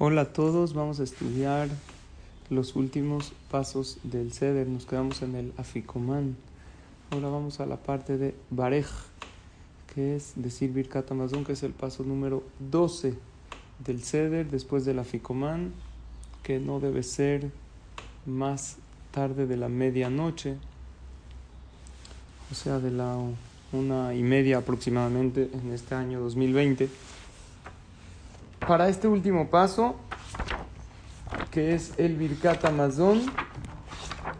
Hola a todos, vamos a estudiar los últimos pasos del Seder. Nos quedamos en el Aficomán. Ahora vamos a la parte de Barej, que es decir Birkat Amazon, que es el paso número 12 del Seder después del Aficomán, que no debe ser más tarde de la medianoche, o sea, de la una y media aproximadamente en este año 2020 para este último paso, que es el Birkat Amazon,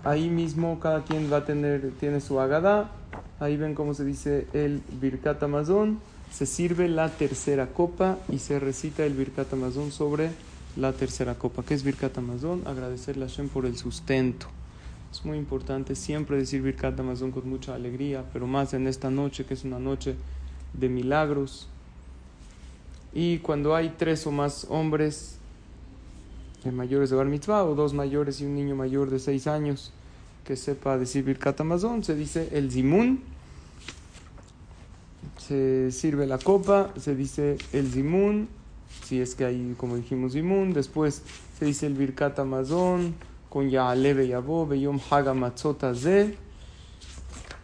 ahí mismo cada quien va a tener, tiene su agada. Ahí ven cómo se dice el Birkat Amazon. Se sirve la tercera copa y se recita el Birkat Amazon sobre la tercera copa. ¿Qué es Birkat Amazon? Agradecerle a Hashem por el sustento. Es muy importante siempre decir Birkat Amazon con mucha alegría, pero más en esta noche que es una noche de milagros y cuando hay tres o más hombres mayores de bar mitzvah o dos mayores y un niño mayor de seis años que sepa decir Birkat Amazon, se dice el zimun. Se sirve la copa, se dice el zimun, si es que hay, como dijimos, zimun. Después se dice el Birkat Amazon con Ya'aleve Yabo, Yom Haga Ze.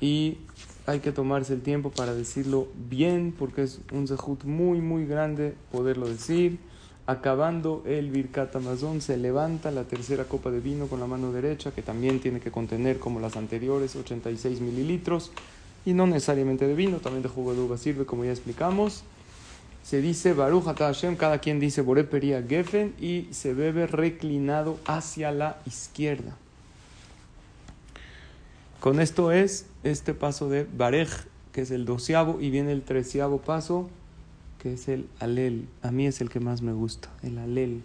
Y hay que tomarse el tiempo para decirlo bien, porque es un zehut muy, muy grande poderlo decir. Acabando el Birkat Amazon, se levanta la tercera copa de vino con la mano derecha, que también tiene que contener, como las anteriores, 86 mililitros, y no necesariamente de vino, también de jugo de uva sirve, como ya explicamos. Se dice Baruch Hashem, cada quien dice Boreperia Geffen, y se bebe reclinado hacia la izquierda. Con esto es este paso de Barej, que es el doceavo, y viene el treceavo paso, que es el Alel. A mí es el que más me gusta, el Alel.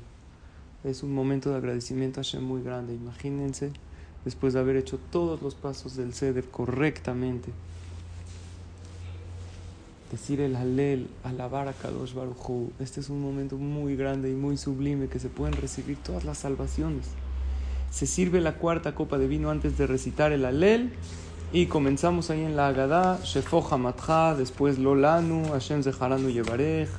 Es un momento de agradecimiento a muy grande. Imagínense, después de haber hecho todos los pasos del Seder correctamente, decir el Alel, alabar a Kadosh Baruj Este es un momento muy grande y muy sublime que se pueden recibir todas las salvaciones se sirve la cuarta copa de vino antes de recitar el alel y comenzamos ahí en la Agadá, Shefo Hamatha, después Lolanu, Hashem Zeharanu Yevarej.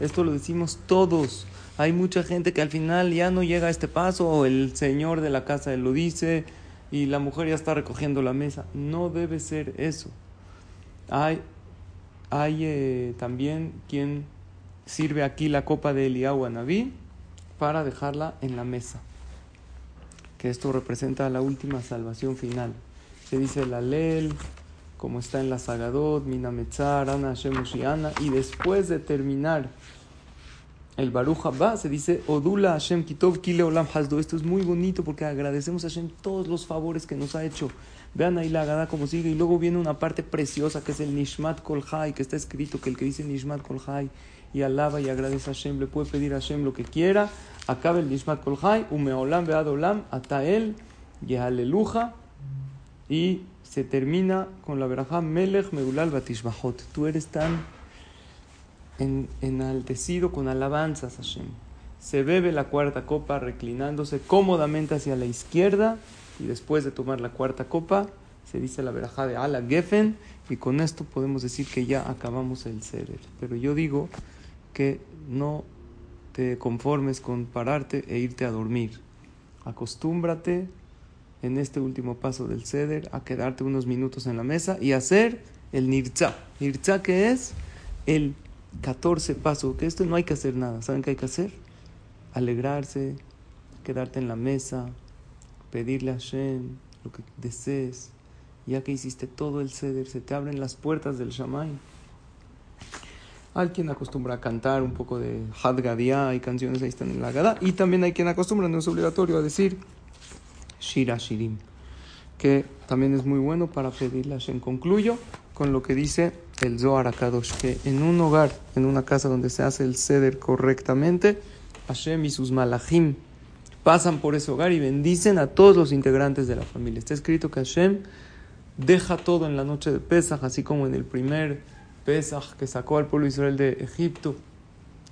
Esto lo decimos todos. Hay mucha gente que al final ya no llega a este paso, o el señor de la casa lo dice, y la mujer ya está recogiendo la mesa. No debe ser eso. Hay, hay eh, también quien sirve aquí la copa de Eliyahu Naví para dejarla en la mesa que esto representa la última salvación final. Se dice el Alel, como está en la Sagadot, Minametzar, Ana Hashem y después de terminar el Baruch Haba, se dice Odula Hashem Kitov Kile Olam Hasdo. Esto es muy bonito porque agradecemos a Hashem todos los favores que nos ha hecho. Vean ahí la Agada como sigue. Y luego viene una parte preciosa que es el Nishmat Kol que está escrito que el que dice Nishmat Kol y alaba y agradece a Hashem, le puede pedir a Hashem lo que quiera. Acaba el Nishmat Kol Hai, Umeolam Bead Olam, Atael, Yehaleluja, y se termina con la verajá Melech Meulal Batishbahot. Tú eres tan enaltecido con alabanzas, Hashem. Se bebe la cuarta copa reclinándose cómodamente hacia la izquierda y después de tomar la cuarta copa se dice la verajá de Ala Geffen y con esto podemos decir que ya acabamos el Seder. Pero yo digo que no te conformes con pararte e irte a dormir. Acostúmbrate en este último paso del ceder a quedarte unos minutos en la mesa y hacer el nirza. Nirza que es el 14 paso, que esto no hay que hacer nada. ¿Saben qué hay que hacer? Alegrarse, quedarte en la mesa, pedirle a Hashem lo que desees. Ya que hiciste todo el ceder, se te abren las puertas del Shamay. Hay quien acostumbra a cantar un poco de Hadgadia, hay canciones ahí están en la Gada. Y también hay quien acostumbra, no es obligatorio, a decir Shira Shirim, que también es muy bueno para pedirle a Hashem. Concluyo con lo que dice el Zohar Akadosh, que en un hogar, en una casa donde se hace el ceder correctamente, Hashem y sus malachim pasan por ese hogar y bendicen a todos los integrantes de la familia. Está escrito que Hashem deja todo en la noche de Pesach, así como en el primer Que sacó al pueblo de Israel de Egipto,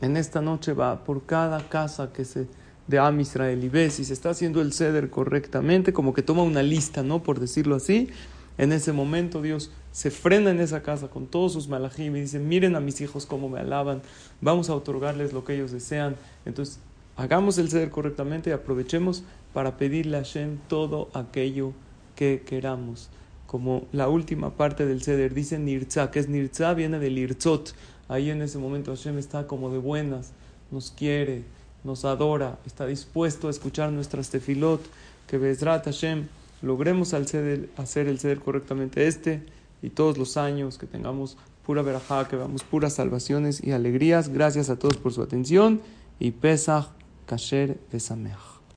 en esta noche va por cada casa que se de Am Israel y ve si se está haciendo el ceder correctamente, como que toma una lista, ¿no? Por decirlo así. En ese momento Dios se frena en esa casa con todos sus malajim y dice, miren a mis hijos cómo me alaban, vamos a otorgarles lo que ellos desean. Entonces hagamos el ceder correctamente y aprovechemos para pedirle a Hashem todo aquello que queramos. Como la última parte del ceder dice Nirza, que es Nirza, viene del Irzot. Ahí en ese momento Hashem está como de buenas, nos quiere, nos adora, está dispuesto a escuchar nuestras tefilot. Que Bezrat Hashem logremos al hacer el ceder correctamente este y todos los años, que tengamos pura verajá, que veamos puras salvaciones y alegrías. Gracias a todos por su atención y Pesach Kasher Besameach.